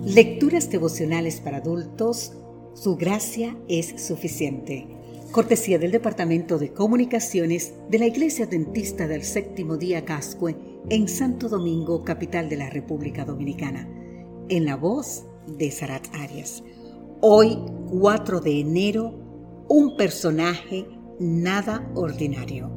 Lecturas devocionales para adultos, su gracia es suficiente. Cortesía del Departamento de Comunicaciones de la Iglesia Dentista del Séptimo Día Cascue en Santo Domingo, capital de la República Dominicana. En la voz de Sarat Arias. Hoy, 4 de enero, un personaje nada ordinario.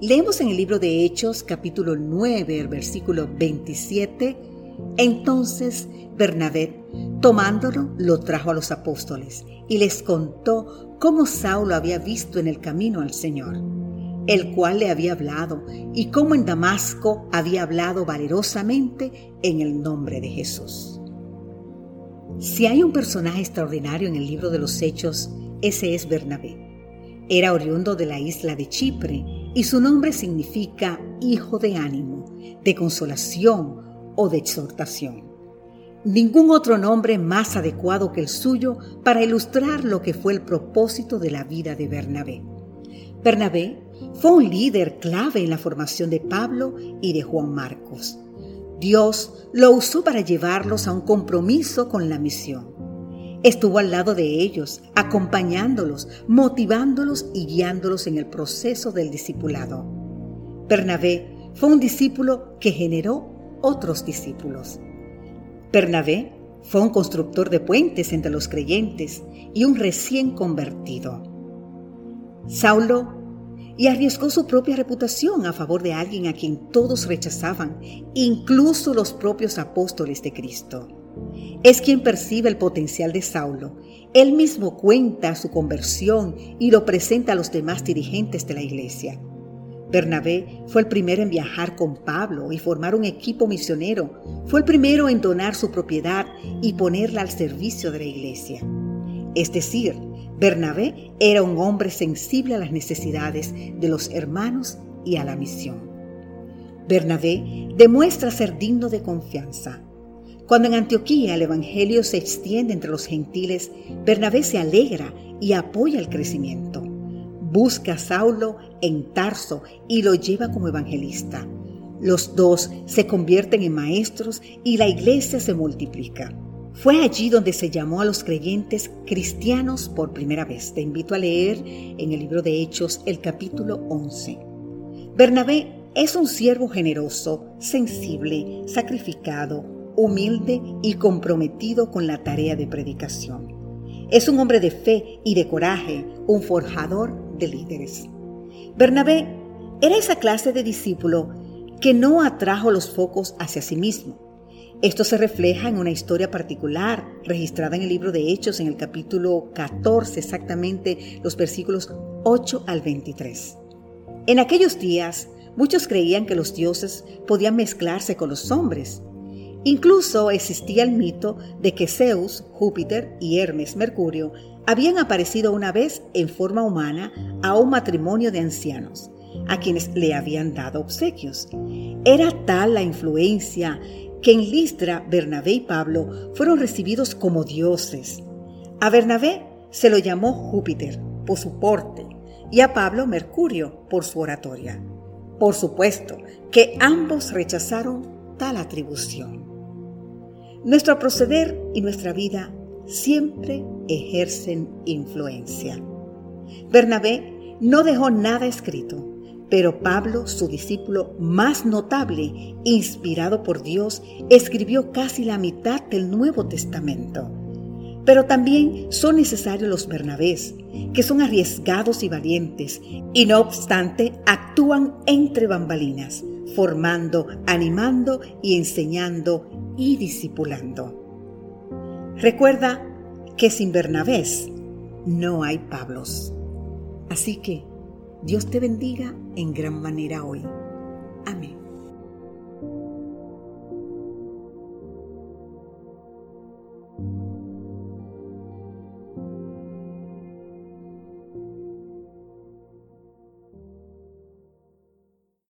Leemos en el libro de Hechos, capítulo 9, el versículo 27. Entonces Bernabé, tomándolo, lo trajo a los apóstoles y les contó cómo Saulo había visto en el camino al Señor, el cual le había hablado, y cómo en Damasco había hablado valerosamente en el nombre de Jesús. Si hay un personaje extraordinario en el libro de los Hechos, ese es Bernabé. Era oriundo de la isla de Chipre y su nombre significa hijo de ánimo, de consolación o de exhortación. Ningún otro nombre más adecuado que el suyo para ilustrar lo que fue el propósito de la vida de Bernabé. Bernabé fue un líder clave en la formación de Pablo y de Juan Marcos. Dios lo usó para llevarlos a un compromiso con la misión. Estuvo al lado de ellos, acompañándolos, motivándolos y guiándolos en el proceso del discipulado. Bernabé fue un discípulo que generó otros discípulos. Bernabé fue un constructor de puentes entre los creyentes y un recién convertido. Saulo y arriesgó su propia reputación a favor de alguien a quien todos rechazaban, incluso los propios apóstoles de Cristo. Es quien percibe el potencial de Saulo. Él mismo cuenta su conversión y lo presenta a los demás dirigentes de la iglesia. Bernabé fue el primero en viajar con Pablo y formar un equipo misionero. Fue el primero en donar su propiedad y ponerla al servicio de la iglesia. Es decir, Bernabé era un hombre sensible a las necesidades de los hermanos y a la misión. Bernabé demuestra ser digno de confianza. Cuando en Antioquía el Evangelio se extiende entre los gentiles, Bernabé se alegra y apoya el crecimiento. Busca a Saulo en Tarso y lo lleva como evangelista. Los dos se convierten en maestros y la iglesia se multiplica. Fue allí donde se llamó a los creyentes cristianos por primera vez. Te invito a leer en el libro de Hechos el capítulo 11. Bernabé es un siervo generoso, sensible, sacrificado, humilde y comprometido con la tarea de predicación. Es un hombre de fe y de coraje, un forjador de líderes. Bernabé era esa clase de discípulo que no atrajo los focos hacia sí mismo, esto se refleja en una historia particular registrada en el libro de Hechos en el capítulo 14, exactamente los versículos 8 al 23. En aquellos días, muchos creían que los dioses podían mezclarse con los hombres. Incluso existía el mito de que Zeus, Júpiter y Hermes, Mercurio, habían aparecido una vez en forma humana a un matrimonio de ancianos, a quienes le habían dado obsequios. Era tal la influencia que en Listra Bernabé y Pablo fueron recibidos como dioses. A Bernabé se lo llamó Júpiter por su porte y a Pablo Mercurio por su oratoria. Por supuesto que ambos rechazaron tal atribución. Nuestro proceder y nuestra vida siempre ejercen influencia. Bernabé no dejó nada escrito pero Pablo, su discípulo más notable, inspirado por Dios, escribió casi la mitad del Nuevo Testamento. Pero también son necesarios los Bernabés, que son arriesgados y valientes, y no obstante actúan entre bambalinas, formando, animando y enseñando y discipulando. Recuerda que sin Bernabés no hay Pablos. Así que Dios te bendiga en gran manera hoy. Amén.